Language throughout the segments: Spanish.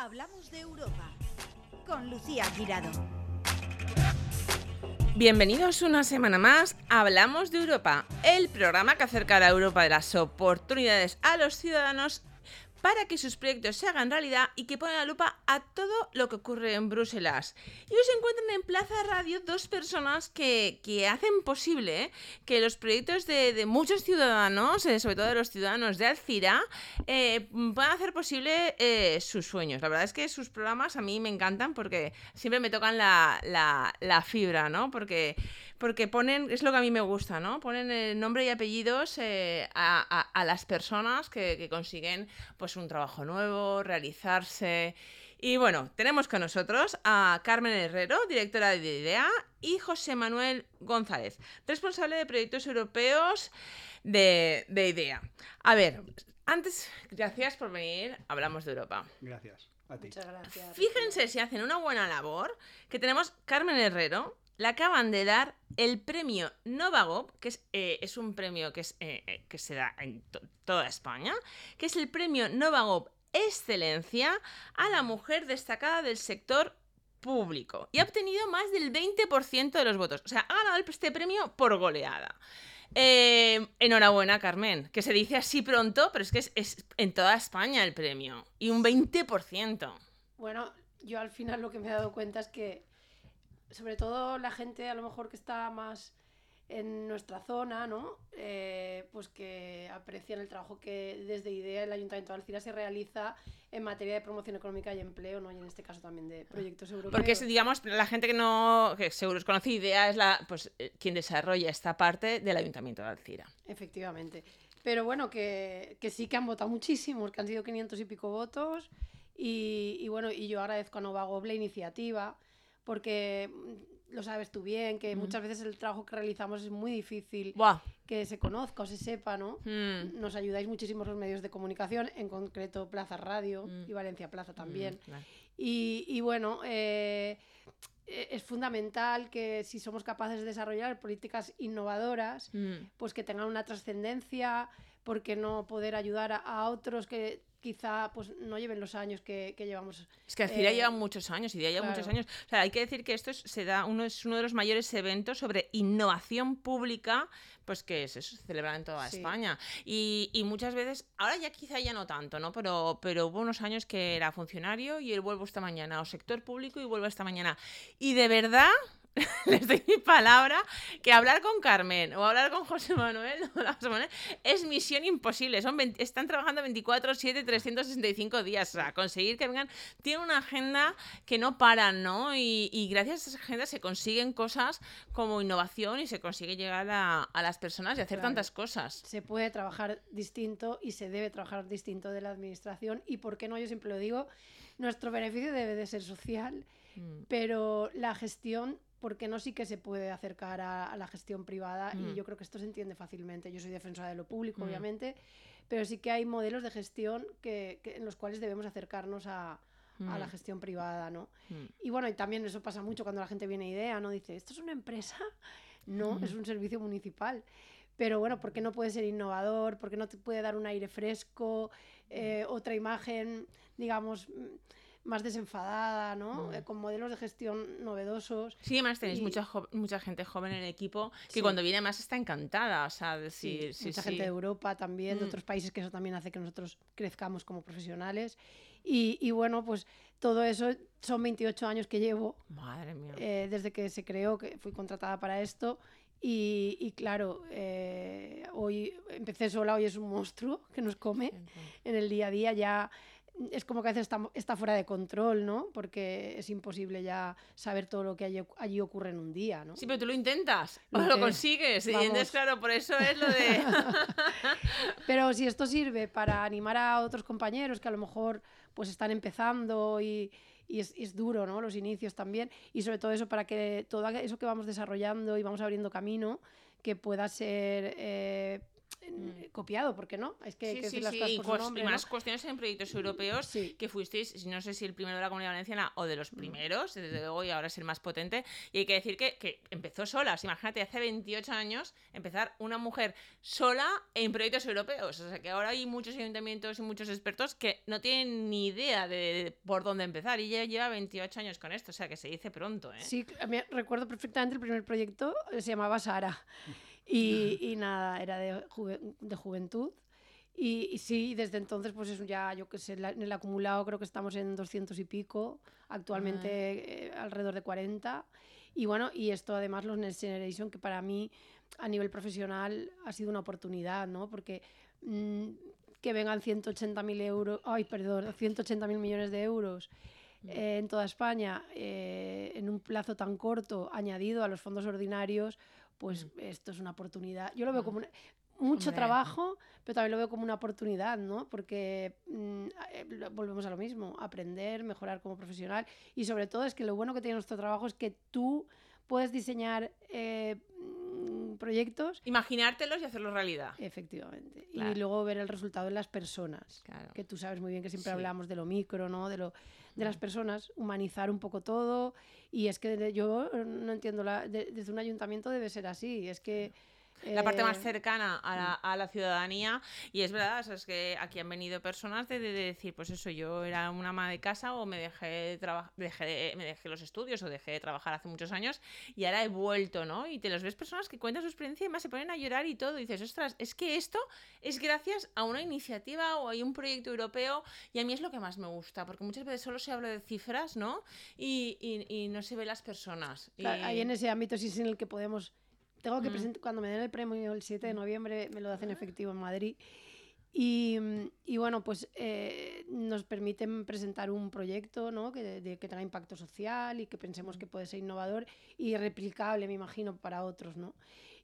Hablamos de Europa con Lucía Girado. Bienvenidos una semana más Hablamos de Europa, el programa que acerca a Europa de las oportunidades a los ciudadanos para que sus proyectos se hagan realidad y que pongan la lupa a todo lo que ocurre en Bruselas. Y os encuentran en Plaza Radio dos personas que, hacen posible ¿eh? que los proyectos de, muchos ciudadanos, eh, sobre todo de los ciudadanos de Alcira, eh, puedan hacer posible sus sueños. La verdad es que sus programas a mí me encantan porque siempre me tocan la, la fibra, ¿no? Porque porque ponen, es lo que a mí me gusta, ¿no? Ponen el nombre y apellidos eh, a, las personas que, consiguen pues un trabajo nuevo, realizarse. Y bueno, tenemos con nosotros a Carmen Herrero, directora de IDEA, y José Manuel González, responsable de proyectos europeos de, de IDEA. A ver, antes, gracias por venir, hablamos de Europa. Gracias. A ti. Muchas gracias. Fíjense si hacen una buena labor, que tenemos Carmen Herrero, le acaban de dar el premio Novagop, que es, eh, es un premio que, eh, eh, se da en toda España, que es el premio Novagop Excelencia a la mujer destacada del sector público. Y ha obtenido más del 20% de los votos. O sea, ha ganado este premio por goleada. enhorabuena, Carmen, que se dice así pronto, pero es que es en toda España el premio. Y un 20%. Bueno, yo al final lo que me he dado cuenta es que sobre todo la gente a lo mejor que está más en nuestra zona, ¿no? Eh, pues que aprecian el trabajo que desde IDEA el Ayuntamiento de Alcira se realiza en materia de promoción económica y empleo, ¿no? Y en este caso también de proyectos europeos. Porque digamos, la gente que no, que seguro conoce IDEA es la, pues, eh, quien desarrolla esta parte del Ayuntamiento de Alcira. Efectivamente. Pero bueno, que, que sí que han votado muchísimos, que han sido 500 y pico votos. Y, y bueno, y yo agradezco a Novago la iniciativa porque mm, lo sabes tú bien, que muchas veces el trabajo que realizamos es muy difícil que se conozca o se sepa, ¿no? Mm. Nos ayudáis muchísimo los medios de comunicación, en concreto Plaza Radio mm. y Valencia Plaza también. y, bueno, eh, e-, es fundamental que si somos capaces de desarrollar políticas innovadoras, pues que tengan una trascendencia, porque no poder ayudar a otros que quizá pues no lleven los años que, llevamos. Es que Alcira eh, lleva muchos años, y lleva muchos años. O sea, hay que decir que esto es, se da uno, es uno de los mayores eventos sobre innovación pública pues que se celebra en toda España. Y, y, muchas veces, ahora ya quizá ya no tanto, ¿no? Pero, pero hubo unos años que era funcionario y él vuelvo esta mañana, o sector público y vuelvo esta mañana. Y de verdad, les doy mi palabra, que hablar con Carmen o hablar con José Manuel, es misión imposible. Son están trabajando 24, 7, 365 días. O sea, conseguir que vengan. Tienen una agenda que no paran, ¿no? Y, gracias a esa agenda se consiguen cosas como innovación y se consigue llegar a, las personas y hacer tantas cosas. Se puede trabajar distinto y se debe trabajar distinto de la administración. Y por qué no, yo siempre lo digo, nuestro beneficio debe de ser social, mm. pero la gestión porque no sí que se puede acercar a, la gestión privada y mm. yo creo que esto se entiende fácilmente. Yo soy defensora de lo público, mm. obviamente, pero sí que hay modelos de gestión que, en los cuales debemos acercarnos a, la mm. gestión privada, ¿no? Y bueno, y también eso pasa mucho cuando la gente viene a idea, ¿no? Dice, ¿esto es una empresa? No, es un servicio municipal. Pero bueno, ¿por qué no puede ser innovador? ¿Por qué no te puede dar un aire fresco? Eh, otra imagen, digamos más desenfadada, ¿no? Mm. Eh, con modelos de gestión novedosos. Sí, además tenéis mucha, mucha gente joven en el equipo que cuando viene más está encantada, o sea, decir, sí, mucha gente de Europa también, de mm. otros países, que eso también hace que nosotros crezcamos como profesionales. Y, y bueno, pues todo eso son 28 años que llevo. Madre mía. Eh, desde que se creó, que fui contratada para esto. Y, y, claro, eh, hoy empecé sola, hoy es un monstruo que nos come en el día a día. Ya es como que a veces está, fuera de control, ¿no? Porque es imposible ya saber todo lo que allí, ocurre en un día, ¿no? Sí, pero tú lo intentas, o lo consigues, y entonces, claro, por eso es lo de... pero si esto sirve para animar a otros compañeros que a lo mejor pues están empezando y, es, duro, ¿no? Los inicios también, y sobre todo eso para que todo eso que vamos desarrollando y vamos abriendo camino, que pueda ser... Eh, en- copiado, ¿por qué no? Es que Sí, que sí, decir las sí, cosas y, nombre, ¿no? más cuestiones en proyectos europeos que fuisteis, no sé si el primero de la Comunidad Valenciana o de los primeros, desde luego, y ahora es el más potente. Y hay que decir que, que empezó sola. O sea, imagínate, hace 28 años empezar una mujer sola en proyectos europeos. O sea, que ahora hay muchos ayuntamientos y muchos expertos que no tienen ni idea de por dónde empezar. Y ella lleva 28 años con esto, o sea, que se dice pronto, ¿eh? Sí, mí recuerdo perfectamente el primer proyecto, eh, se llamaba Sara. Y, y nada, era de, juve- de juventud. Y, y sí, desde entonces, pues eso ya, yo qué sé, en el acumulado creo que estamos en 200 y pico, actualmente eh, alrededor de 40. Y bueno, y esto además los Next Generation, que para mí a nivel profesional ha sido una oportunidad, ¿no? Porque mm, que vengan 180.000 euros, ay, perdón, 180.000 millones de euros eh, en toda España eh, en un plazo tan corto, añadido a los fondos ordinarios, pues esto es una oportunidad. Yo lo veo como una- mucho Hombre. trabajo, pero también lo veo como una oportunidad, ¿no? Porque mm, eh, volvemos a lo mismo, aprender, mejorar como profesional y sobre todo es que lo bueno que tiene nuestro trabajo es que tú puedes diseñar eh, mm, proyectos Imaginártelos y hacerlos realidad. Efectivamente. Claro. Y luego ver el resultado en las personas. Claro. Que tú sabes muy bien que siempre Sí. hablamos de lo micro, ¿no? De, lo, de las personas, humanizar un poco todo. Y es que yo no entiendo, la, de- desde un ayuntamiento debe ser así. Es que... la parte más eh, cercana a la, a la ciudadanía y es verdad, o sea, es que aquí han venido personas de, de- de decir, pues eso, yo era una ama de casa o me dejé, de dejé, me dejé los estudios o dejé de trabajar hace muchos años y ahora he vuelto, ¿no? Y te los ves personas que cuentan su experiencia y más se ponen a llorar y todo y dices, ostras, es que esto es gracias a una iniciativa o hay un proyecto europeo y a mí es lo que más me gusta, porque muchas veces solo se habla de cifras, ¿no? Y, y- y no se ve las personas. Claro, Y- Ahí en ese ámbito sí es en el que podemos... Tengo que Mm. presentar, cuando me den el premio el 7 de noviembre, me lo hacen efectivo en Madrid. Y, y bueno, pues eh, nos permiten presentar un proyecto ¿no? que, de- que tenga impacto social y que pensemos que puede ser innovador y replicable, me imagino, para otros. ¿no?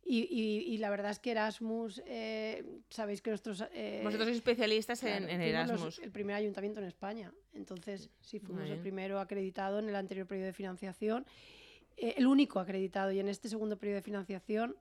Y, y- y la verdad es que Erasmus, eh, sabéis que nuestros... eh, Vosotros sois especialistas en, en fuimos los- Erasmus. el primer ayuntamiento en España. Entonces, sí, fuimos el primero acreditado en el anterior periodo de financiación, eh, el único acreditado. Y en este segundo periodo de financiación,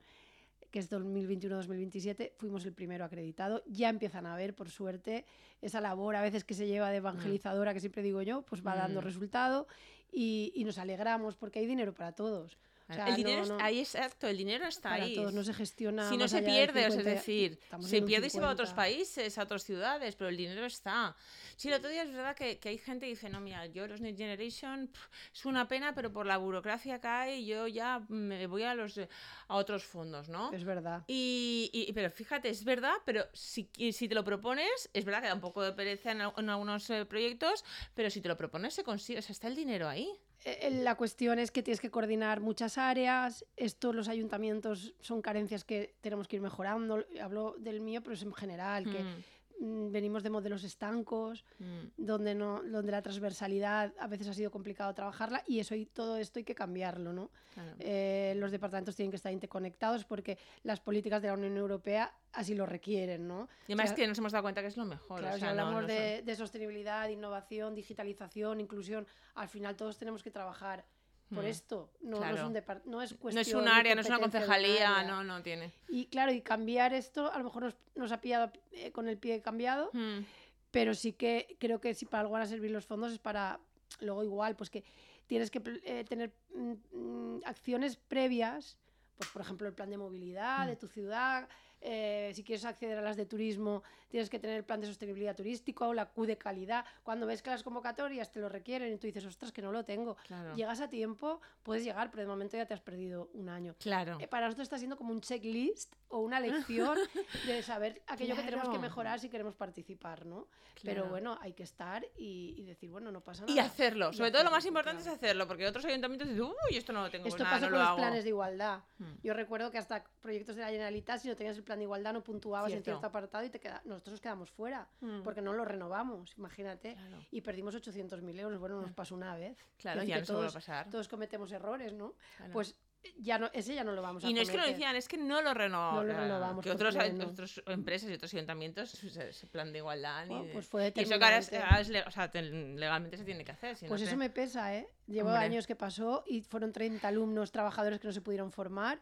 que es 2021-2027, fuimos el primero acreditado. Ya empiezan a ver, por suerte, esa labor a veces que se lleva de evangelizadora, que siempre digo yo, pues va dando Mm. resultado y, y nos alegramos porque hay dinero para todos. O sea, el dinero no- no- ahí exacto, el dinero está para ahí. todos, no se gestiona. si no se pierde, o sea, es 50, decir, se pierde y se va a otros 50. países, a otras ciudades, pero el dinero está. Sí, el otro día es verdad que, que hay gente que dice, no, mira, yo los Next Generation pf, es una pena, pero por la burocracia que hay, yo ya me voy a los a otros fondos, ¿no? Es verdad. Y, y- pero fíjate, es verdad, pero si, si te lo propones, es verdad que da un poco de pereza en, en algunos eh, proyectos, pero si te lo propones se consigue, o sea, está el dinero ahí. Eh, La cuestión es que tienes que coordinar muchas áreas. Esto los ayuntamientos son carencias que tenemos que ir mejorando. Hablo del mío, pero es en general, que Mm, venimos de modelos estancos, mm. donde, no, donde la transversalidad a veces ha sido complicado trabajarla y eso y todo esto hay que cambiarlo. ¿no? Claro. Eh, los departamentos tienen que estar interconectados porque las políticas de la Unión Europea así lo requieren. ¿no? Y además O sea, que nos hemos dado cuenta que es lo mejor. Claro, o si sea, hablamos no son- de, de sostenibilidad, innovación, digitalización, inclusión, al final todos tenemos que trabajar por Mm, esto. No, no es un no es No cuestión es un área, no es una concejalía, no, no tiene. Y claro, y cambiar esto a lo mejor nos, nos ha pillado eh, con el pie cambiado, Mm, pero sí que creo que si para algo van a servir los fondos es para, luego igual, pues que tienes que eh, tener mm, acciones previas, pues por ejemplo el plan de movilidad de tu ciudad, eh, si quieres acceder a las de turismo, tienes que tener el plan de sostenibilidad turístico, la Q de calidad. Cuando ves que las convocatorias te lo requieren y tú dices, ostras, que no lo tengo. Claro. Llegas a tiempo, puedes llegar, pero de momento ya te has perdido un año. Claro. Eh, para nosotros está siendo como un checklist o una lección de saber aquello que tenemos que Claro. mejorar si queremos participar, ¿no? Pero Claro. bueno, hay que estar y, y decir, bueno, no pasa nada. Y hacerlo. Y Sobre todo lo más hacerlo, importante claro. es hacerlo, porque otros ayuntamientos dicen, uy, esto no lo tengo, Esto nada, pasa no con lo los hago". planes de igualdad. Mm. Yo recuerdo que hasta proyectos de la Generalitat, si no tenías el plan de igualdad, no puntuabas Cierto. en cierto apartado y te queda... nosotros nos quedamos fuera, Mm. porque no lo renovamos, imagínate. Claro. Y perdimos 800.000 euros. Bueno, nos pasó una vez. Claro, ya no se vuelve a todos, pasar. todos cometemos errores, ¿no? Claro. Pues ya no, ese ya no lo vamos a Y no es que lo decían, es que no lo renovamos. No lo renovamos Que otros, empresas y otros ayuntamientos, ese plan de igualdad. Bueno, pues fue y eso que ahora es- ahora es le- o sea, te- legalmente se tiene que hacer. si no Pues te- eso me pesa, ¿eh? Llevo Hombre. años que pasó y fueron 30 alumnos, trabajadores que no se pudieron formar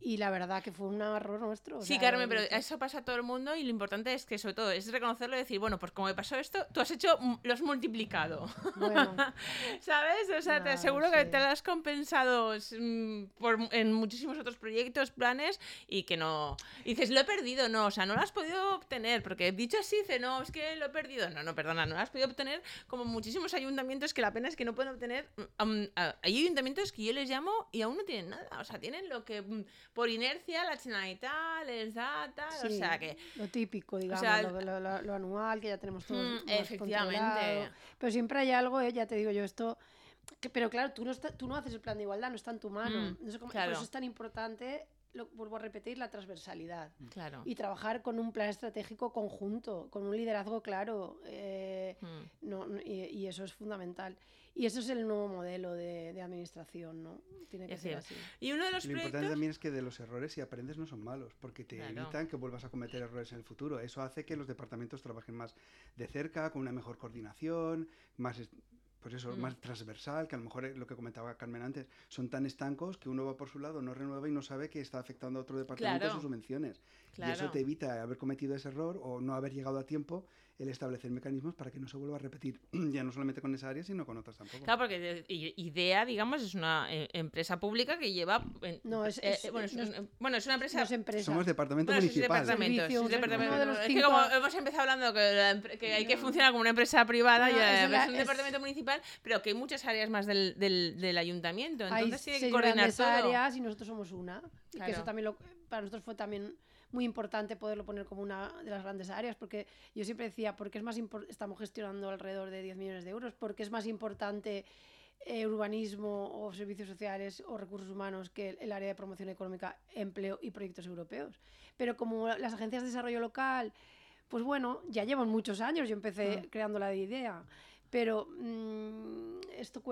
y la verdad que fue un error nuestro. Sí, sea, Carmen, pero eso pasa a todo el mundo y lo importante es que, sobre todo, es reconocerlo y decir, bueno, pues como me pasó esto, tú has hecho, lo has multiplicado. Bueno, ¿Sabes? O sea, te Claro, aseguro que sí. te lo has compensado mm, por, en muchísimos otros proyectos, planes y que no. y dices, lo he perdido, no, o sea, no lo has podido obtener, porque dicho así, dice, no, es que lo he perdido. No, no, perdona, no lo has podido obtener como muchísimos ayuntamientos que la pena es que no pueden obtener. mm, ah, hay ayuntamientos que yo les llamo y aún no tienen nada, o sea, tienen lo que mm, por inercia la Generalitat les da, tal, o sí, sea, que. lo típico, digamos, sea, lo, lo- lo- lo anual, que ya tenemos todos Mm, más efectivamente. controlado. Pero siempre hay algo, eh, ya te digo yo, esto... que- pero claro, tú no, está- tú no haces el plan de igualdad, no está en tu mano. Mm, No sé cómo- claro. Por eso es tan importante, lo vuelvo a repetir, la transversalidad. Claro. Y trabajar con un plan estratégico conjunto, con un liderazgo claro. eh, Mm. no, no, y, y eso es fundamental. Y eso es el nuevo modelo de, de administración, ¿no? Tiene que Es ser así. Y uno de los Lo importante proyectos. también es que de los errores, si aprendes, no son malos, porque te Claro. evitan que vuelvas a cometer errores en el futuro. Eso hace que los departamentos trabajen más de cerca, con una mejor coordinación, más, es- pues eso, Mm. más transversal, que a lo mejor es lo que comentaba Carmen antes, son tan estancos que uno va por su lado, no renueva y no sabe que está afectando a otro departamento Claro. sus subvenciones. Y Claro. eso te evita haber cometido ese error o no haber llegado a tiempo el establecer mecanismos para que no se vuelva a repetir, ya no solamente con esa área, sino con otras tampoco. Claro, porque IDEA, digamos, es una eh, empresa pública que lleva. No, es- eh, es- bueno, es, no es- un- bueno, es una empresa. No es empresa. Somos departamento bueno, sí, municipal. departamento, Servicio, departamento. de los Es que como hemos empezado hablando que, que hay que funcionar como una empresa privada, No, ya es es, la- un es- departamento municipal, pero que hay muchas áreas más del, del, del ayuntamiento. Hay Entonces tiene que coordinar todo. áreas y nosotros somos una. Y que eso también lo, para nosotros fue también muy importante poderlo poner como una de las grandes áreas, porque yo siempre decía, porque es más estamos gestionando alrededor de 10 millones de euros, porque es más importante eh, urbanismo o servicios sociales o recursos humanos que el, el área de promoción económica, empleo y proyectos europeos. Pero como las agencias de desarrollo local, pues bueno, ya llevan muchos años, yo empecé Mm. creando la de idea, pero mm, esto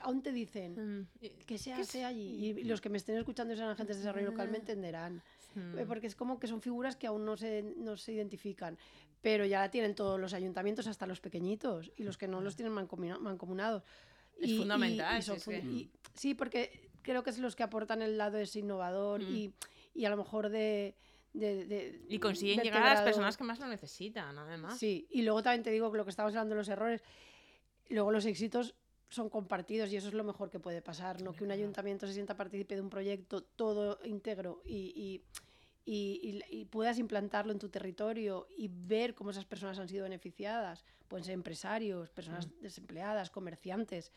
aún te dicen, Mm, que se ¿Qué hace allí. Y los que me estén escuchando y sean agentes de desarrollo local me entenderán. Mm. Eh, Porque es como que son figuras que aún no se, no se identifican. Pero ya la tienen todos los ayuntamientos, hasta los pequeñitos. Y los que no los tienen mancomunados. Es fundamental, son si es que- y- sí, porque creo que es los que aportan el lado ese innovador Mm. y, y a lo mejor de... de- de Y consiguen llegar a las personas que más lo necesitan, además. Sí, y luego también te digo que lo que estábamos hablando de los errores, luego los éxitos son compartidos y eso es lo mejor que puede pasar, ¿no? Que un ayuntamiento se sienta partícipe de un proyecto todo íntegro y, y, y- y- y puedas implantarlo en tu territorio y ver cómo esas personas han sido beneficiadas. Pueden ser empresarios, personas desempleadas, comerciantes.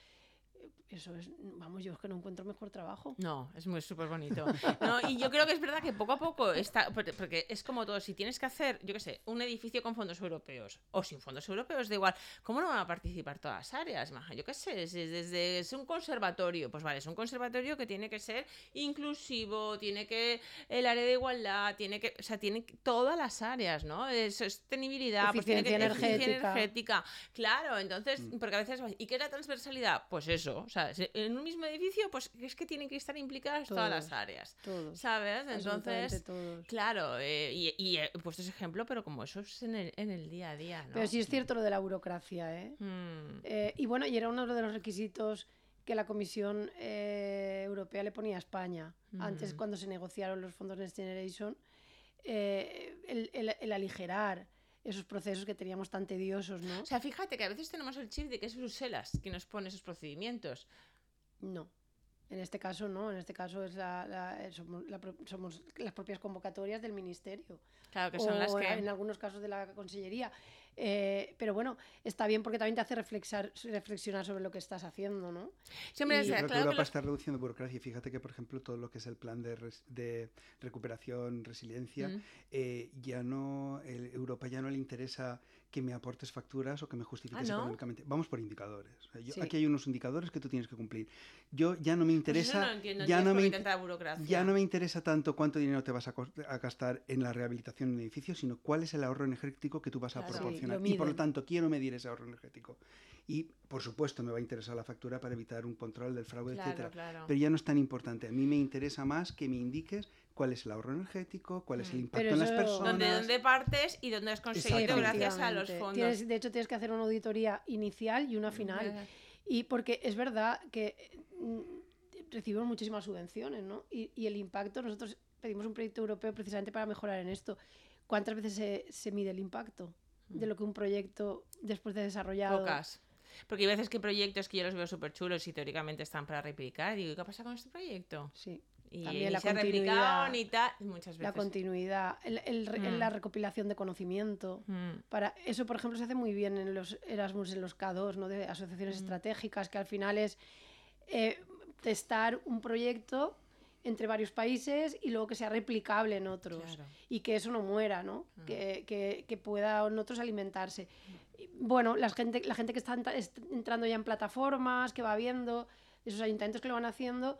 Eso es, vamos, yo es que no encuentro mejor trabajo. No, es muy súper bonito. No, y yo creo que es verdad que poco a poco está, porque es como todo, si tienes que hacer, yo qué sé, un edificio con fondos europeos o sin fondos europeos, da igual, ¿cómo no van a participar todas las áreas? Maja? Yo qué sé, es, es desde es un conservatorio, pues vale, es un conservatorio que tiene que ser inclusivo, tiene que el área de igualdad, tiene que, o sea, tiene que- todas las áreas, ¿no? Sostenibilidad, pues tiene que Eficiencia eficiencia energética. energética. Claro, entonces, porque a veces, ¿y qué es la transversalidad? Pues eso, o sea, se- en un mismo edificio, pues es que tienen que estar implicadas todas las áreas, Todos. ¿sabes? Entonces, todos. claro, eh, y, y he puesto ese ejemplo, pero como eso es en el, en el día a día, ¿no? Pero sí es cierto lo de la burocracia, ¿eh? Mm, Eh, y bueno, y era uno de los requisitos que la Comisión eh, Europea le ponía a España. Antes, Ujú. cuando se negociaron los fondos Next Generation, eh, el, el- el aligerar esos procesos que teníamos tan tediosos, ¿no? O sea, fíjate que a veces tenemos el chip de que es Bruselas que nos pone esos procedimientos. No. En este caso no, en este caso es la, la- eh, somos, la pro- somos las propias convocatorias del Ministerio. Claro, que son las o que... en algunos casos de la Consellería. Eh, pero bueno, está bien porque también te hace reflexar, reflexionar sobre lo que estás haciendo, ¿no? Siempre y- es- Yo creo que Europa los- está reduciendo burocracia. Fíjate que, por ejemplo, todo lo que es el plan de, res- de recuperación, resiliencia, Mm. eh, ya no, el- Europa ya no le interesa que me aportes facturas o que me justifiques ¿no? económicamente. Vamos por indicadores. Sea, yo- Sí. Aquí hay unos indicadores que tú tienes que cumplir. Yo ya no me Pues interesa, eso no entiendo, ya no me in- ya no me interesa tanto cuánto dinero te vas a, a gastar en la rehabilitación de un edificio, sino cuál es el ahorro energético que tú vas a Claro. Sí, proporcionar. lo y por lo tanto, quiero medir ese ahorro energético. Y, por supuesto, me va a interesar la factura para evitar un control del fraude, Claro, etcétera. claro. Pero ya no es tan importante. A mí me interesa más que me indiques cuál es el ahorro energético, cuál es el Mm. impacto Pero en las eso- personas. ¿Dónde, dónde partes y dónde has conseguido gracias a los fondos? Tienes- de hecho, tienes que hacer una auditoría inicial y una final. Y porque es verdad que mm, recibimos muchísimas subvenciones, ¿no? Y, y el impacto, nosotros pedimos un proyecto europeo precisamente para mejorar en esto. ¿Cuántas veces se, se mide el impacto de lo que un proyecto después de desarrollado? Pocas. Porque hay veces que proyectos que yo los veo súper chulos y teóricamente están para replicar. Y digo, ¿qué pasa con este proyecto? Sí. Y También la se tal. Muchas La continuidad, el- el re- Mm. la recopilación de conocimiento. Mm, Para eso, por ejemplo, se hace muy bien en los Erasmus, en los K2, ¿no? de asociaciones Mm. estratégicas, que al final es eh, testar un proyecto entre varios países y luego que sea replicable en otros. claro. y que eso no muera, ¿no? Que, que, que puedan otros alimentarse. Y, Bueno, la gente, la gente que está entra- est- entrando ya en plataformas, que va viendo, esos ayuntamientos que lo van haciendo,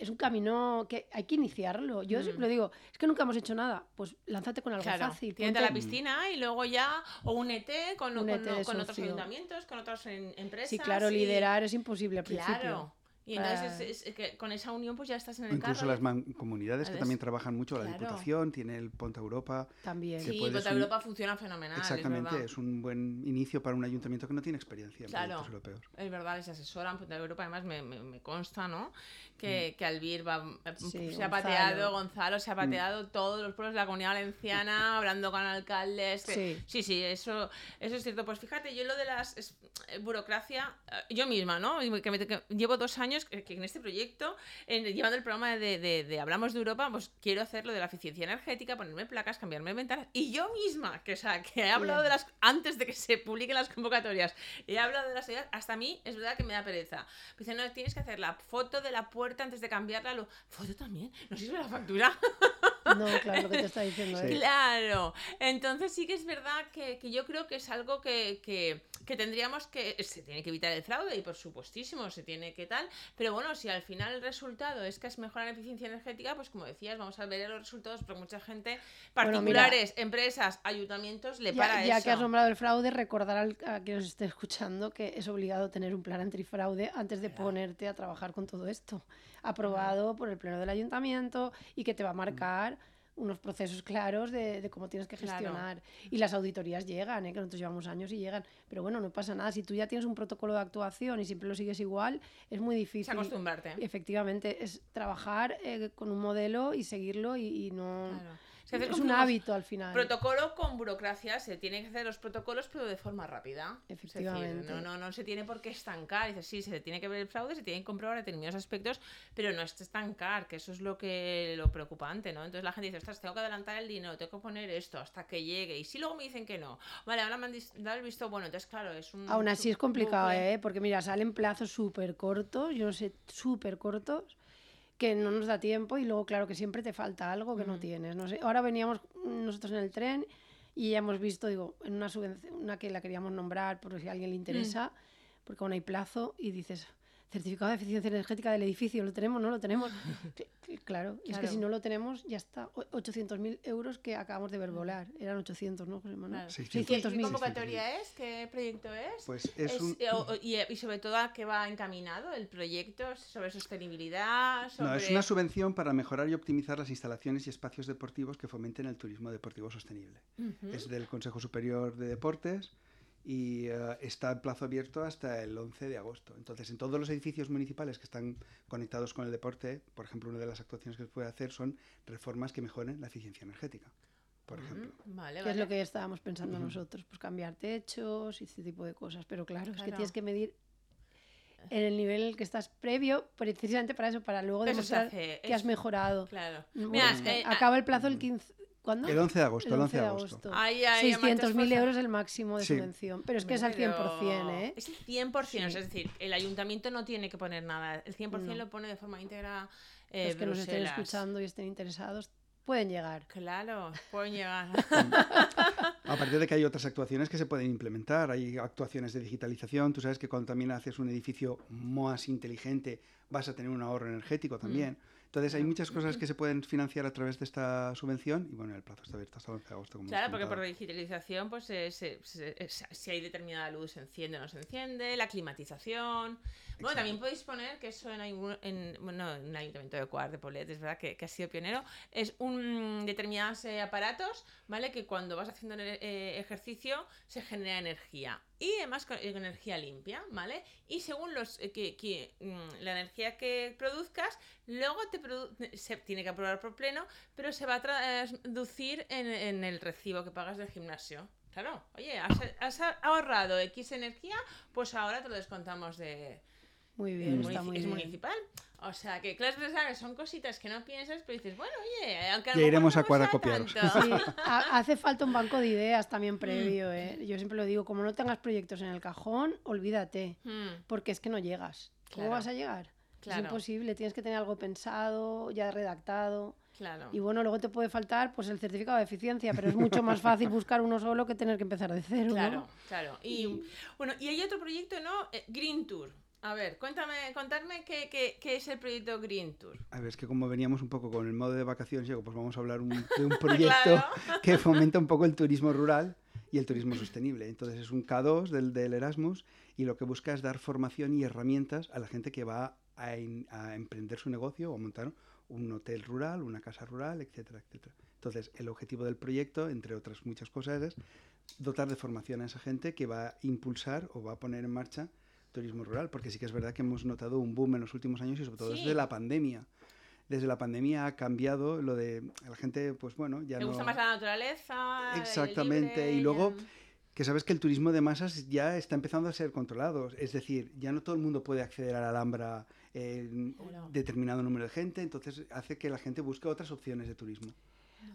es un camino que hay que iniciarlo. Yo Mm. siempre digo, es que nunca hemos hecho nada. Pues lánzate con algo Claro, fácil. tírate a la ponte- piscina y luego ya, o únete con, de con otros ayuntamientos, con otras en- empresas. Sí, claro, y- liderar es imposible al principio. Y entonces es- es que con esa unión pues ya estás en el Incluso carro. las mancomunidades que también trabajan mucho, la Claro. Diputación, tiene el Ponta Europa. También. Sí, un- Europa funciona fenomenal. Exactamente, Es es un buen inicio para un ayuntamiento que no tiene experiencia en Claro. proyectos europeos. Es verdad, les asesoran, Punta Europa, además me, me- me consta, ¿no? Que, que Albir va, Sí, se ha Gonzalo. pateado, Gonzalo se ha pateado todos los pueblos de la comunidad valenciana, hablando con alcaldes. que- Sí. sí, sí, eso, eso es cierto. Pues fíjate, yo lo de las es- eh, burocracia, eh, yo misma, ¿no? Que, me- que llevo dos años que, que en este proyecto, en- llevando el programa de, de- de Hablamos de Europa, pues quiero hacer lo de la eficiencia energética, ponerme placas, cambiarme ventanas. Y yo misma, que, o sea, que he hablado de las, antes de que se publiquen las convocatorias, he hablado de las ideas, hasta a mí es verdad que me da pereza. Me dicen, no, tienes que hacer la foto de la puerta antes de cambiarla. Lo... ¿Foto también? ¿No sirve la factura? No, claro, lo que te está diciendo Sí. él. Claro, entonces sí que es verdad que, que yo creo que es algo que, que- que tendríamos que... Se tiene que evitar el fraude y por supuestísimo se tiene que tal, pero bueno, si al final el resultado es que es mejorar la eficiencia energética, pues como decías, vamos a ver los resultados, porque mucha gente, Bueno, particulares, empresas, ayuntamientos, le Ya, para ya eso. que has nombrado el fraude, recordar al, a quien nos esté escuchando que es obligado tener un plan antifraude antes de ponerte a trabajar con todo esto. Aprobado por el Pleno del Ayuntamiento y que te va a marcar unos procesos claros de, de cómo tienes que Claro. gestionar. Y las auditorías llegan, ¿eh? que nosotros llevamos años y llegan. Pero bueno, no pasa nada. Si tú ya tienes un protocolo de actuación y siempre lo sigues igual, es muy Es difícil. acostumbrarte. Efectivamente, es trabajar eh, con un modelo y seguirlo y, y no... Claro. Veces Es un hábito al final. Protocolo con burocracia, se tiene que hacer los protocolos, pero de forma rápida. Decir, Efectivamente. no, no, no se tiene por qué estancar. Dices, sí, se tiene que ver el fraude, se tienen que comprobar determinados aspectos, pero no es estancar, que eso es lo que lo preocupante, ¿no? Entonces la gente dice, ostras, tengo que adelantar el dinero, tengo que poner esto hasta que llegue. Y si luego me dicen que no, vale, ahora me han dado el visto bueno, entonces claro, es un. Aún así es complicado. ¿eh? Porque mira, salen plazos súper cortos, yo no sé, súper cortos, que no nos da tiempo y luego, claro, que siempre te falta algo que no Mm. tienes. No sé, ahora veníamos nosotros en el tren y ya hemos visto, digo, en una subvención, una que la queríamos nombrar por si a alguien le interesa, porque aún hay plazo y dices, certificado de eficiencia energética del edificio, ¿lo tenemos? ¿No lo tenemos? Cl- cl- claro, y es que Claro. si no lo tenemos, ya está. O- 800.000 euros que acabamos de ver volar. Eran 800, ¿no, José Manuel? Claro. 600. ¿Qué, 600.000. qué convocatoria es? ¿Qué proyecto es? Pues es, Es- un... o- o- y, y sobre todo a qué va encaminado el proyecto sobre sostenibilidad. Sobre... No, es una subvención para mejorar y optimizar las instalaciones y espacios deportivos que fomenten el turismo deportivo sostenible. Es del Consejo Superior de Deportes y eh, está en plazo abierto hasta el 11 de agosto. Entonces, en todos los edificios municipales que están conectados con el deporte, por ejemplo, una de las actuaciones que se puede hacer son reformas que mejoren la eficiencia energética, por ejemplo. Ujú, Vale, que es vale. lo que estábamos pensando nosotros, pues cambiar techos y este tipo de cosas. Pero claro, es que tienes que medir en el nivel en el que estás previo, precisamente para eso, para luego demostrar hace, que has mejorado. Claro. Bueno, Mira, es que eh, acaba el plazo el 15. ¿Cuándo? El 11 de agosto, el 11 de agosto. Ay, ay, Amantes 600.000 Fuerza. euros el máximo de Sí. subvención. Pero es que es al 100%, ¿eh? Es el 100%, Sí. es decir, el ayuntamiento no tiene que poner nada. El 100% No. lo pone de forma íntegra eh, Los que nos estén escuchando y estén interesados pueden llegar. Claro, pueden llegar. Aparte de que hay otras actuaciones que se pueden implementar, hay actuaciones de digitalización, tú sabes que cuando también haces un edificio más inteligente vas a tener un ahorro energético también. Entonces hay muchas cosas que se pueden financiar a través de esta subvención y bueno, el plazo está abierto hasta el 11 de agosto. Como Claro, porque por digitalización, pues eh, se- se- si hay determinada luz, se enciende o no se enciende, la climatización. Bueno, también podéis poner que eso en, algún- en, bueno, en el Ayuntamiento de Cuart, de Polet, es verdad que, que ha sido pionero, es un determinados eh, aparatos, ¿vale? Que cuando vas haciendo eh, ejercicio se genera energía. Y además con, energía limpia, ¿vale? Y según los eh, que, que, mm, la energía que produzcas, luego te produ- se tiene que aprobar por pleno, pero se va a traducir en, en el recibo que pagas del gimnasio. Claro, oye, has, has ahorrado X energía, pues ahora te lo descontamos de, Muy bien, munici- está muy es bien. municipal. O sea, que claro, ¿sabes? son cositas que no piensas, pero dices, bueno, oye, aunque a Ya lo mejor iremos no a tanto. Sí, ha- hace falta un banco de ideas Mm. también previo, ¿eh? Yo siempre lo digo, como no tengas proyectos en el cajón, olvídate, Hmm, porque es que no llegas. ¿Cómo Claro. vas a llegar? Claro. Es imposible, tienes que tener algo pensado, ya redactado. claro. Y bueno, luego te puede faltar pues el certificado de eficiencia, pero es mucho más fácil buscar uno solo que tener que empezar de cero, Claro, ¿no? claro. Y bueno, y hay otro proyecto, ¿no? Eh, Green Tour. A ver, cuéntame, contadme qué, qué- qué es el proyecto Green Tour. A ver, es que como veníamos un poco con el modo de vacaciones, digo, pues vamos a hablar un- de un proyecto Claro. que fomenta un poco el turismo rural y el turismo sostenible. Entonces es un K2 del, del Erasmus y lo que busca es dar formación y herramientas a la gente que va a, a emprender su negocio o a montar un hotel rural, una casa rural, etcétera, etcétera. Entonces el objetivo del proyecto, entre otras muchas cosas, es dotar de formación a esa gente que va a impulsar o va a poner en marcha turismo rural, porque sí que es verdad que hemos notado un boom en los últimos años y sobre todo Sí. desde la pandemia. Desde la pandemia ha cambiado lo de la gente, pues bueno, ya Me no... gusta más la naturaleza. Exactamente, libre, y luego ya- que sabes que el turismo de masas ya está empezando a ser controlado. Es decir, ya no todo el mundo puede acceder a la Alhambra eh, Claro. determinado número de gente, entonces hace que la gente busque otras opciones de turismo.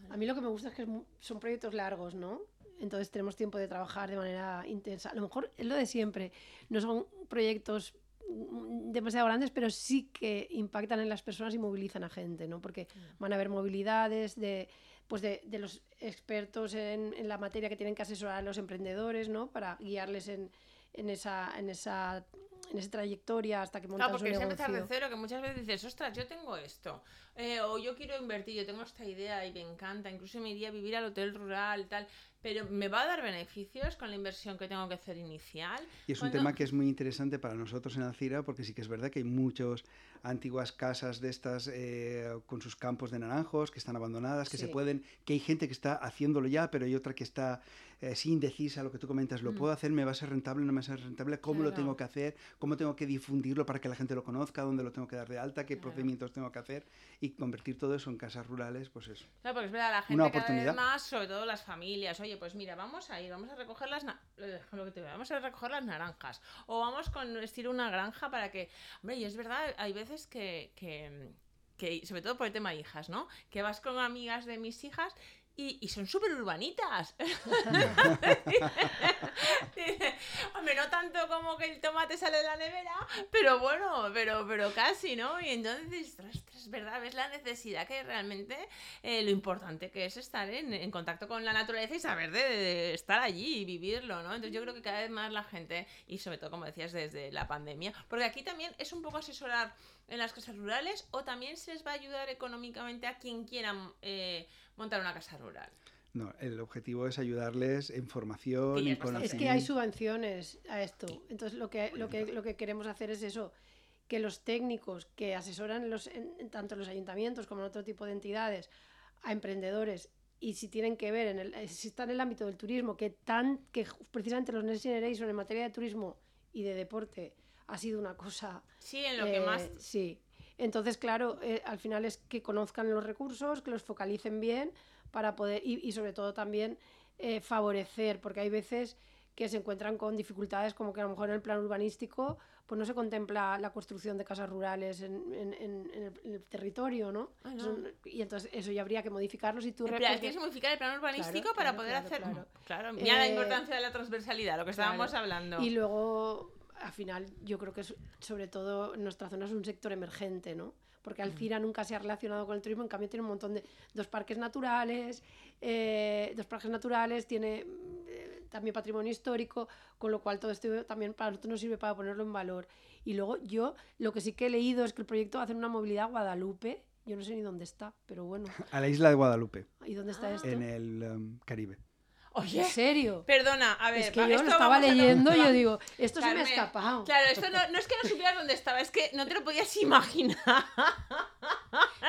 A mí lo que me gusta es que son proyectos largos, ¿no? Entonces tenemos tiempo de trabajar de manera intensa. A lo mejor es lo de siempre. No son proyectos mm, demasiado grandes, pero sí que impactan en las personas y movilizan a gente, ¿no? Porque van a haber movilidades de, pues de, de los expertos en, en la materia que tienen que asesorar a los emprendedores, ¿no? Para guiarles en, en esa, en esa en esa trayectoria hasta que montan Claro, porque su es empezar de negocio. cero, que muchas veces dices, ostras, yo tengo esto, eh, o yo quiero invertir, yo tengo esta idea y me encanta, incluso me iría a vivir al hotel rural tal, pero ¿me va a dar beneficios con la inversión que tengo que hacer inicial? Y es un tema que es muy interesante para nosotros en Alcira, porque sí que es verdad que hay muchas antiguas casas de estas eh, con sus campos de naranjos que están abandonadas, que se Sí. pueden, que hay gente que está haciéndolo ya, pero hay otra que está eh, sí indecisa, lo que tú comentas, ¿lo Mm. puedo hacer? ¿Me va a ser rentable? ¿No me va a ser rentable? ¿Cómo lo Claro. tengo que hacer? ¿Cómo tengo que difundirlo para que la gente lo conozca? ¿Dónde lo tengo que dar de alta? ¿Qué Claro. procedimientos tengo que hacer? Y convertir todo eso en casas rurales, pues eso. Claro, porque es verdad, la gente Una cada vez oportunidad. más, sobre todo las familias, oye, pues mira, vamos a ir, vamos a recoger las lo que te vamos a recoger las naranjas. O vamos con estilo una granja para que. Hombre, y es verdad, hay veces que, que, que, sobre todo por el tema hijas, ¿no? Que vas con amigas de mis hijas. Y, y son súper urbanitas. Hombre, no tanto como que el tomate sale de la nevera, pero bueno, pero, pero casi, ¿no? Y entonces dices, "Ostras, ostras, es verdad, ves la necesidad que realmente eh, lo importante que es estar en, en contacto con la naturaleza y saber de, de estar allí y vivirlo, ¿no? Entonces yo creo que cada vez más la gente, y sobre todo, como decías, desde la pandemia, porque aquí también es un poco asesorar en las casas rurales o también se les va a ayudar económicamente a quien quiera eh, montar una casa rural. No, el objetivo es ayudarles en formación, ya en es que hay conocimiento. subvenciones a esto. Entonces lo que, lo que, lo que queremos hacer es eso, que los técnicos que asesoran los, en, tanto en los ayuntamientos como en otro tipo de entidades a emprendedores y si tienen que ver, en el, eh, si están en el ámbito del turismo, que, tan, que precisamente los Next Generation en materia de turismo y de deporte ha sido una cosa Sí, en lo que eh, más... Sí. Entonces, claro, eh, al final es que conozcan los recursos, que los focalicen bien para poder, y, y sobre todo también eh, favorecer, porque hay veces que se encuentran con dificultades como que a lo mejor en el plan urbanístico pues no se contempla la construcción de casas rurales en, en- en- en el, el territorio, ¿no? Ah, no. Son- y entonces eso ya habría que modificarlo si tú... Re- porque- tienes que modificar el plan urbanístico Claro, para claro, poder claro, hacer. claro. Claro, mira la Eh, importancia de la transversalidad, lo que estábamos hablando. Y luego, al final, yo creo que es- sobre todo nuestra zona es un sector emergente, ¿no? Porque Alcira nunca se ha relacionado con el turismo, en cambio tiene un montón de dos parques naturales, eh, dos parques naturales, tiene eh, también patrimonio histórico, con lo cual todo esto también para nosotros nos sirve para ponerlo en valor. Y luego yo lo que sí que he leído es que el proyecto va a hacer una movilidad a Guadalupe, yo no sé ni dónde está, pero bueno, A la isla de Guadalupe, ¿y dónde está Ah. esto? en el em, Caribe. Oye, ¿En serio? perdona, a ver. Es que yo esto lo estaba leyendo y yo digo, esto se me ha escapado. Claro, esto no, no es que no supieras dónde estaba, es que no te lo podías imaginar.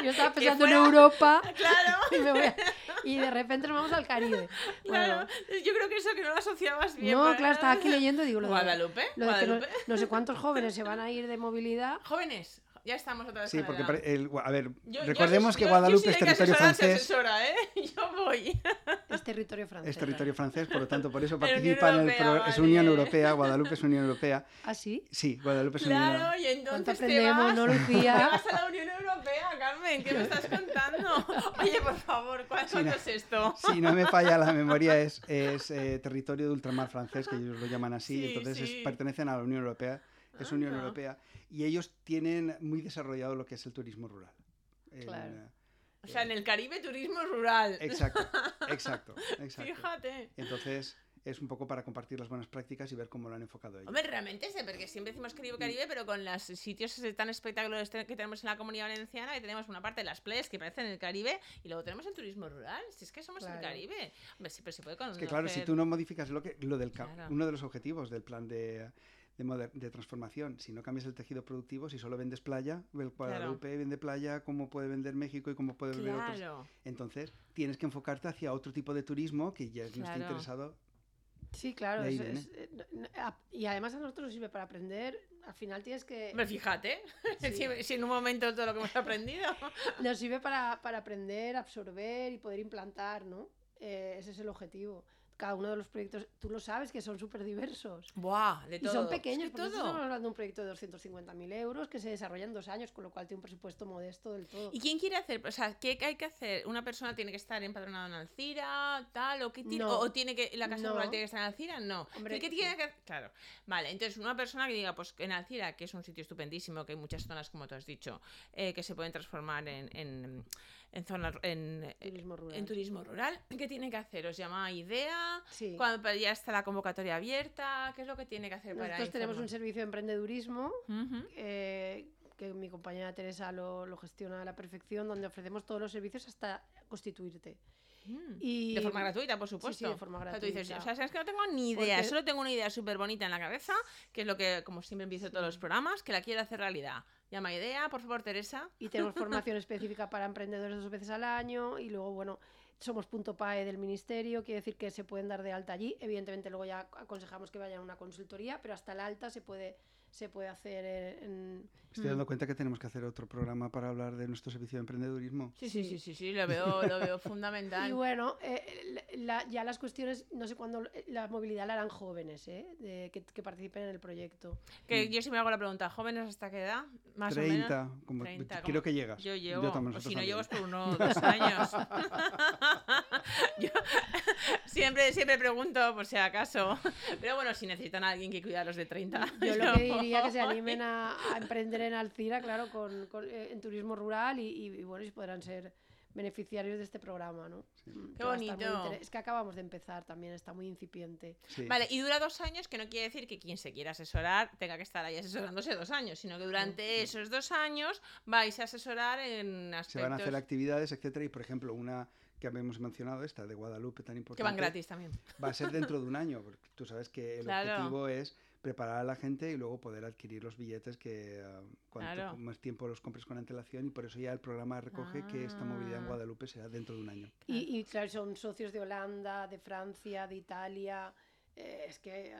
Yo estaba pensando fuera- en Europa Claro. y me voy a- y de repente nos vamos al Caribe. Claro, Bueno, yo creo que eso que no lo asociabas bien. no, claro, estaba aquí leyendo y digo lo de- Guadalupe, lo de que no, Guadalupe. no sé cuántos jóvenes se van a ir de movilidad. Jóvenes, ya estamos otra vez Sí, porque el- a ver, Yo- yo recordemos ases- que yo- Guadalupe yo si es territorio francés. asesora, ¿eh? Yo voy. Es territorio francés. Es territorio francés, por lo tanto, por eso participa en el Europea, programa. Es vale. Unión Europea, Guadalupe es Unión Europea. ¿Ah, sí? Sí, Guadalupe es Unión Claro, y entonces te vas, no, te Lucía? vas a la Unión Europea, Carmen, ¿qué me estás contando? Oye, por favor, ¿cuál- ¿cuánto no. es esto? Si no me falla la memoria, es, es eh, territorio de ultramar francés, que ellos lo llaman así, Sí, entonces es- sí. pertenecen a la Unión Europea, es Unión Anda. Europea, y ellos tienen muy desarrollado lo que es el turismo rural. El, Claro. eh, O sea, en el Caribe turismo rural. Exacto, exacto, exacto. Fíjate. Entonces es un poco para compartir las buenas prácticas y ver cómo lo han enfocado ellos. Hombre, realmente sé, porque siempre decimos Caribe, Caribe, pero con los sitios tan espectaculares que tenemos en la comunidad valenciana, que tenemos una parte de las playas que parecen el Caribe, y luego tenemos el turismo rural. Si es que somos el Claro. Caribe. Hombre, sí, pero se puede Es conocer. que claro, si tú no modificas lo que lo del Claro. uno de los objetivos del plan de, de, moder- de transformación, si no cambias el tejido productivo, si solo vendes playa, el Guadalupe vende playa, cómo puede vender México y cómo puede vender otros. Claro. Entonces, tienes que enfocarte hacia otro tipo de turismo que ya no está Claro. interesado. Sí, claro. De ahí es- viene. es- eh, y además a nosotros nos sirve para aprender. Al final tienes que... Hombre, fíjate, Sí. si, si en un momento todo lo que hemos aprendido. Nos sirve para, para aprender, absorber y poder implantar, ¿no? Eh, ese es el objetivo. Cada uno de los proyectos, tú lo sabes, que son súper diversos. Buah, de Y todo. son pequeños, porque nosotros estamos todo. hablando de un proyecto de 250.000 euros que se desarrolla en dos años, con lo cual tiene un presupuesto modesto del todo. ¿Y quién quiere hacer? O sea, ¿qué hay que hacer? ¿Una persona tiene que estar empadronada en Alcira, tal? ¿O, qué tiene, No. o, o tiene que la casa No. rural tiene que estar en Alcira? No. Hombre, ¿Qué tiene que Claro. Vale, entonces una persona que diga, pues en Alcira, que es un sitio estupendísimo, que hay muchas zonas, como tú has dicho, eh, que se pueden transformar en, en, en zonas. En, Turismo rural. en turismo rural, ¿qué tiene que hacer? ¿Os llama idea? Sí. Cuando ya está la convocatoria abierta, ¿qué es lo que tiene que hacer para Nosotros tenemos un servicio de emprendedurismo eh, que mi compañera Teresa lo, lo gestiona a la perfección, donde ofrecemos todos los servicios hasta constituirte. Mm. Y De forma gratuita, por supuesto. de forma O sea, tú dices, gratuita. o sea, es que no tengo ni idea, Porque- solo tengo una idea súper bonita en la cabeza, que es lo que, como siempre empiezo todos los programas, que la quiero hacer realidad. Llama idea, por favor, Teresa. y tenemos formación específica para emprendedores dos veces al año y luego, bueno, somos punto PAE del ministerio, quiere decir que se pueden dar de alta allí. Evidentemente luego ya aconsejamos que vayan a una consultoría, pero hasta el alta se puede, se puede hacer en... Estoy dando cuenta que tenemos que hacer otro programa para hablar de nuestro servicio de emprendedurismo. Sí, sí, sí, sí, sí, lo veo, lo veo fundamental. Y bueno, eh, la- ya las cuestiones, no sé cuándo, la movilidad la harán jóvenes, ¿eh? de- que, que participen en el proyecto. Que yo sí me hago la pregunta, ¿jóvenes hasta qué edad? Más o 30, menos. como, 30, creo como- que llegas. Yo llevo, si no es por uno o dos años. Siempre, siempre pregunto por si acaso. Pero bueno, si necesitan a alguien que cuide a los de 30. Yo lo que diría que se animen a, a emprender en Alcira, claro, con, con, eh, en turismo rural y, y, y, bueno, y podrán ser beneficiarios de este programa, ¿no? Mm, muy bonito. Es que acabamos de empezar también, está muy incipiente. Sí. Vale, y dura dos años, que no quiere decir que quien se quiera asesorar tenga que estar ahí asesorándose dos años, sino que durante esos dos años vais a asesorar en aspectos Se van a hacer actividades, etcétera, y por ejemplo, una que habíamos mencionado, esta de Guadalupe tan importante, que van gratis también. va a ser dentro de un año, porque tú sabes que el Claro. objetivo es preparar a la gente y luego poder adquirir los billetes que ah, cuanto Claro. más tiempo los compres con antelación y por eso ya el programa recoge que esta movilidad en Ah. Guadalupe será dentro de un año. Y, y, claro, son socios de Holanda, de Francia, de Italia. eh, es que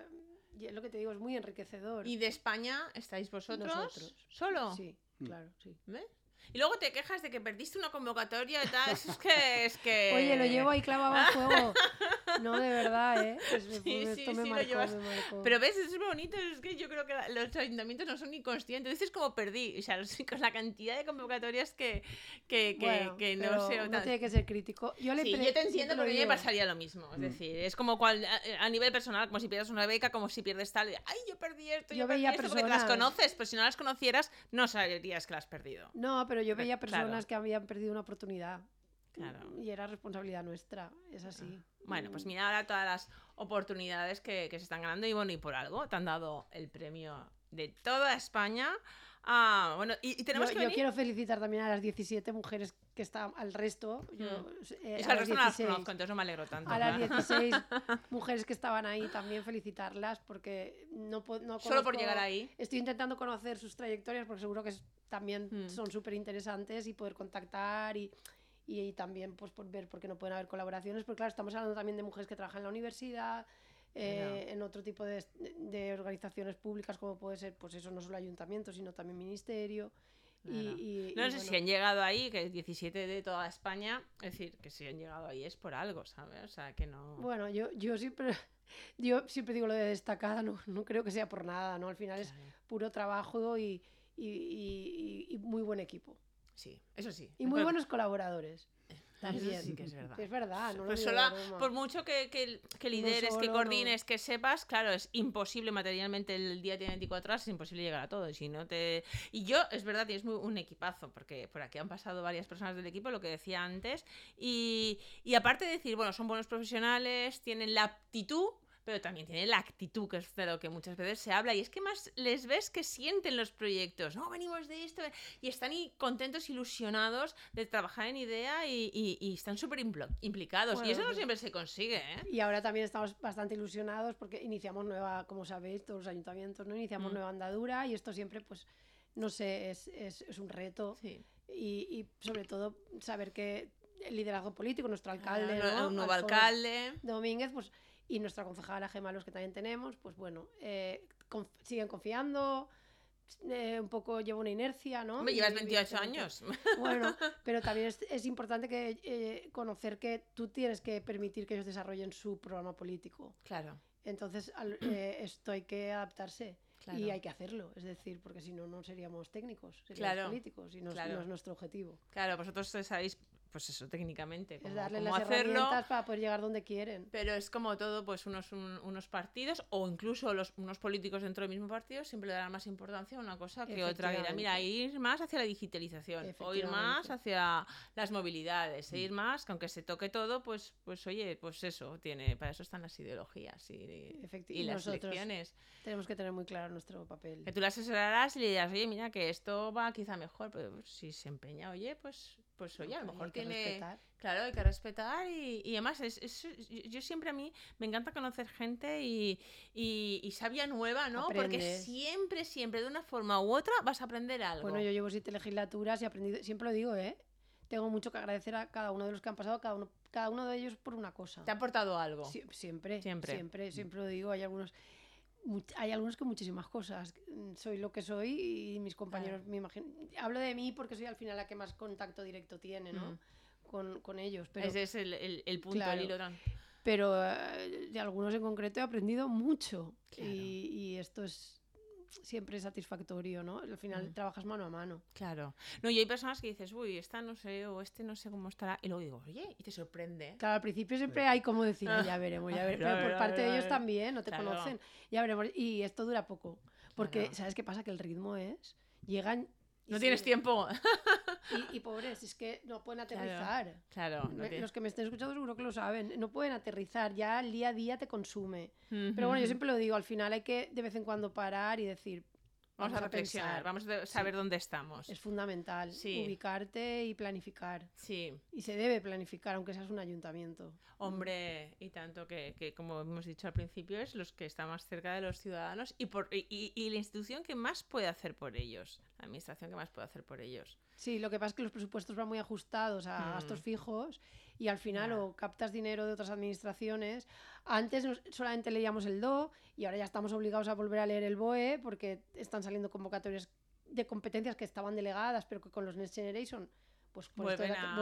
eh, lo que te digo, es muy enriquecedor. ¿Y de España estáis vosotros? Nosotros. ¿Solo? Sí, Mm. claro, sí. ¿Ves? Y luego te quejas de que perdiste una convocatoria y tal. Es que. Es que... Oye, lo llevo ahí clavado a fuego. No, de verdad, ¿eh? Es- Sí, esto sí, me sí, lo marcó, llevas. me marcó. Pero ves, es bonito, es que yo creo que los ayuntamientos no son ni conscientes. Dices como perdí, o sea, los- con la cantidad de convocatorias que, que, que, Bueno, que no sé. tal. tiene que ser crítico. Yo le Sí, yo te entiendo lo porque a mí me pasaría lo mismo. Es Mm. decir, es como cual, a, a nivel personal, como si pierdes una beca, como si pierdes tal. Ay, yo perdí esto, yo, Yo perdí veía esto, porque te las personas- conoces, pero si no las conocieras, no sabrías que las has perdido. No, pero yo veía Claro. personas que habían perdido una oportunidad. Claro. Y era responsabilidad nuestra. Es así. Bueno, pues Mm. mira ahora todas las oportunidades que, que se están ganando y bueno, y por algo te han dado el premio de toda España. Ah, bueno, y, y tenemos yo, que yo venir. quiero felicitar también a las 17 mujeres que están al resto. Yo, eh, Es que al resto no las 16. conozco, entonces no me alegro tanto. A las 16 mujeres que estaban ahí también felicitarlas porque no, no Solo por llegar ahí. Estoy intentando conocer sus trayectorias porque seguro que también Mm. son súper interesantes y poder contactar y, y, también pues por ver por qué no pueden haber colaboraciones, porque claro, estamos hablando también de mujeres que trabajan en la universidad, eh, en otro tipo de, de, organizaciones públicas como puede ser, pues eso, no solo ayuntamiento, sino también ministerio. Y, no sé si han llegado ahí, que es 17 de toda España, es decir, que si han llegado ahí es por algo, ¿sabes? O sea, que no... Bueno, yo, yo siempre... Yo siempre digo lo de destacada, no, no creo que sea por nada, ¿no? Al final es puro trabajo y, y, muy buen equipo. Sí, eso sí. Y muy buenos colaboradores. También. Sí que es verdad. Es verdad, no pues solo, por mucho que, que, que lideres, que coordines, que sepas, claro, es imposible materialmente el día tiene 24 horas, es imposible llegar a todo. Y si no te. Y yo, es verdad, tienes muy, un equipazo, porque por aquí han pasado varias personas del equipo, lo que decía antes. Y, y aparte de decir, bueno, son buenos profesionales, tienen la aptitud pero también tiene la actitud, que es de lo que muchas veces se habla, y es que más les ves que sienten los proyectos, no, venimos de esto, y están contentos, ilusionados de trabajar en idea y, están súper implicados, y eso no siempre se consigue. ¿eh? Y ahora también estamos bastante ilusionados porque iniciamos nueva, como sabéis, todos los ayuntamientos, ¿no? Iniciamos mm. nueva andadura y esto siempre, pues, no sé, es, es, es un reto. Y, y sobre todo saber que el liderazgo político, nuestro alcalde, un nuevo alcalde. Domínguez, pues y nuestra concejala Gemalos que también tenemos, pues bueno, eh, siguen confiando, eh, un poco lleva una inercia, ¿no? Me llevas 28 años. Bueno, pero también es, importante que eh, conocer que tú tienes que permitir que ellos desarrollen su programa político. Claro. Entonces, esto hay que adaptarse. Y hay que hacerlo, es decir, porque si no, no seríamos técnicos, seríamos políticos y no, no, es nuestro objetivo. Claro, vosotros sabéis pues eso, técnicamente. es darle las herramientas para poder llegar donde quieren. Pero es como todo, pues unos, unos partidos o incluso los, unos políticos dentro del mismo partido siempre le darán más importancia a una cosa que otra. Mira, mira, ir más hacia la digitalización, o ir más hacia las movilidades, e ir mm. más, que aunque se toque todo, pues, pues oye, pues eso, tiene, para eso están las ideologías y, y las elecciones. Tenemos que tener muy claro nuestro papel. Que tú le asesorarás y le dirás, oye, mira, que esto va quizá mejor, pero si se empeña, oye, pues pues oye, a lo mejor tiene... Claro, hay que respetar y, y además es, yo siempre a mí me encanta conocer gente y, y, sabia nueva, ¿no? Porque siempre, siempre, de una forma u otra, vas a aprender algo. Bueno, yo llevo siete legislaturas y he aprendido, siempre lo digo, ¿eh? Tengo mucho que agradecer a cada uno de los que han pasado, cada uno, cada uno de ellos por una cosa. ¿Te ha aportado algo? siempre, siempre, siempre, siempre lo digo. Hay algunos hay algunos que muchísimas cosas. Soy lo que soy y mis compañeros, me imagino. Hablo de mí porque soy al final la que más contacto directo tiene, ¿no? Mm. Con, con, ellos. Pero, Ese es el, el, punto, del hilo Pero eh, de algunos en concreto he aprendido mucho. Y, y, esto es siempre satisfactorio, ¿no? Al final mm. trabajas mano a mano. Claro. No, y hay personas que dices, uy, esta no sé, o este no sé cómo estará, y luego digo, oye, y te sorprende. Claro, al principio siempre hay como decir, ya veremos, ya veremos, pero por parte de ellos también, no te conocen, ya veremos, y esto dura poco, porque, ¿sabes qué pasa? Que el ritmo es, llegan no tienes tiempo. Y, pobres, es que no pueden aterrizar. Claro. Los que me estén escuchando seguro que lo saben. No pueden aterrizar, ya el día a día te consume. Pero bueno, yo siempre lo digo, al final hay que de vez en cuando parar y decir, Vamos, a reflexionar, vamos a saber dónde estamos. Es fundamental ubicarte y planificar. Sí. Y se debe planificar, aunque seas un ayuntamiento. Hombre, y tanto que, que, como hemos dicho al principio, es los que están más cerca de los ciudadanos y, por, y, y, la institución que más puede hacer por ellos, administración que más puede hacer por ellos. Sí, lo que pasa es que los presupuestos van muy ajustados a mm. gastos fijos y al final o captas dinero de otras administraciones. Antes solamente leíamos el DO y ahora ya estamos obligados a volver a leer el BOE porque están saliendo convocatorias de competencias que estaban delegadas, pero que con los Next Generation pues, vuelven, a,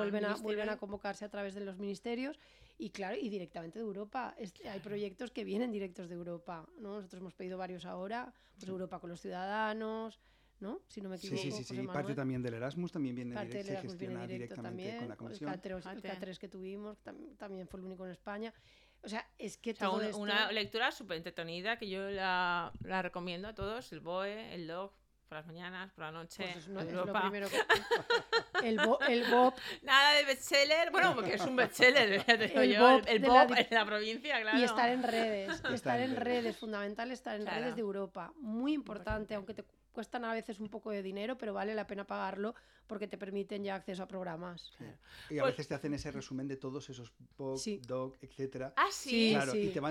vuelven, a, convocarse a través de los ministerios y claro, y directamente de Europa. Hay proyectos que vienen directos de Europa, ¿no? Nosotros hemos pedido varios ahora, pues Europa con los ciudadanos, ¿no? Si no me equivoco. Sí, sí, sí, parte también del Erasmus también viene, directo, se gestiona directamente también, con la comisión. El K3, que tuvimos también fue el único en España. O sea, es que Una lectura súper entretenida que yo la, la, recomiendo a todos, el BOE, el DOG, por las mañanas, por la noche, pues es, lo primero que... el, el Bob... Nada de bestseller, bueno, porque es un bestseller, el, Bob, el, Bob en la provincia, claro. Y estar en redes, estar en redes, fundamental estar en redes de Europa, muy importante, aunque te cuestan a veces un poco de dinero, pero vale la pena pagarlo porque te permiten ya acceso a programas. Y a pues veces te hacen ese resumen de todos esos POC, DOC, etcétera. Ah, sí.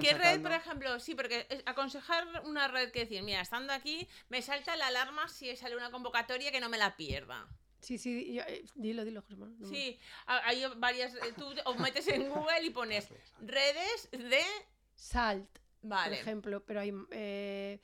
¿Qué red, por ejemplo? Sí, porque aconsejar una red que decir, mira, estando aquí, me salta la alarma si sale una convocatoria que no me la pierda. Sí, sí, yo- eh, dilo, dilo, José Manuel, no Sí, ha- hay varias. eh, Tú os metes en Google y pones redes de. Salt, Vale. por ejemplo, pero hay... Eh...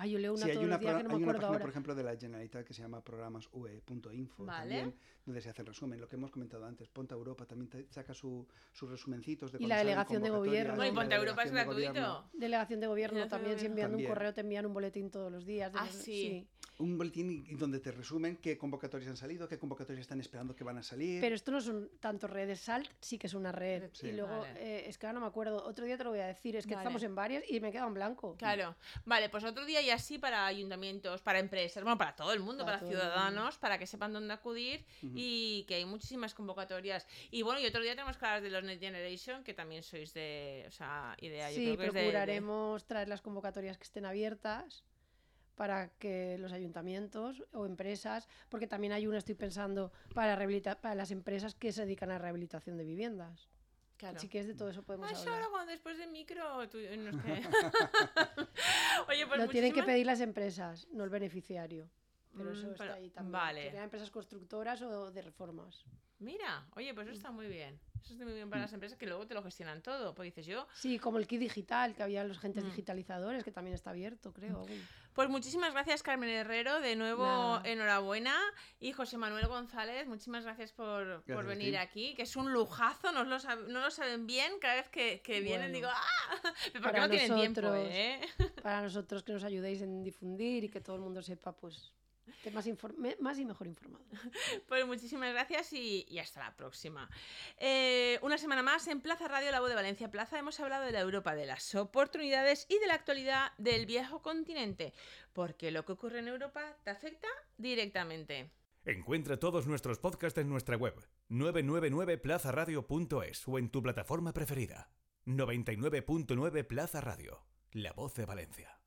Ay, yo leo una Sí, hay una, los días pro- que no me hay una acuerdo página, ahora. por ejemplo, de la Generalitat que se llama programasue.info Vale. también, donde se hace el resumen. Lo que hemos comentado antes, Ponta Europa también te saca su- sus resumencitos de Y la delegación de gobierno. Bueno, y Ponte Europa es gratuito. gobierno. Delegación de gobierno Delegación de también, si envían un correo, te envían un boletín todos los días. Ah, sí. Un boletín donde te resumen qué convocatorias han salido, qué convocatorias están esperando que van a salir. Pero esto no son tanto redes Salt, sí que es una red. Sí. Y luego, Vale. eh, es que ahora no me acuerdo, otro día te lo voy a decir, es que Vale. estamos en varias y me queda en blanco. Claro. Vale, pues otro día y así para ayuntamientos, para empresas, bueno, para todo el mundo, Para ciudadanos, para que sepan dónde acudir. Y que hay muchísimas convocatorias. Y bueno, y otro día tenemos que hablar de los Next Generation, que también sois de. O sea, idea. Yo Sí, creo que es de- de- procuraremos traer las convocatorias que estén abiertas para que los ayuntamientos o empresas, porque también hay una, estoy pensando, para, rehabilita- para las empresas que se dedican a rehabilitación de viviendas. Claro. Así que es de todo eso podemos hablar. cuando después de micro. tú- no Oye, pues Lo tienen que pedir las empresas, no el beneficiario. Pero Mm, eso pero- está ahí también. vale. Que sean empresas constructoras o de reformas. Mira, oye, pues eso está muy bien. Eso está muy bien para las empresas que luego te lo gestionan todo. Pues dices yo. Sí, como el kit digital, que había los agentes Mm. digitalizadores, que también está abierto, creo. Pues muchísimas gracias, Carmen Herrero. De nuevo, Nada. enhorabuena. Y José Manuel González, muchísimas gracias por, por Gracias venir aquí, que es un lujazo, no lo, sab- no lo saben bien. Cada vez que, que vienen Bueno. digo, ¡ah! Porque Para no tienen tiempo. ¿eh? Para nosotros que nos ayudéis en difundir y que todo el mundo sepa, pues, más, más y mejor informado. Pues muchísimas gracias y, y hasta la próxima. Eh, una semana más en Plaza Radio La Voz de Valencia Plaza hemos hablado de la Europa, de las oportunidades y de la actualidad del viejo continente, porque lo que ocurre en Europa te afecta directamente. Encuentra todos nuestros podcasts en nuestra web 999plazaradio.es o en tu plataforma preferida. 99.9 Plaza Radio, la voz de Valencia.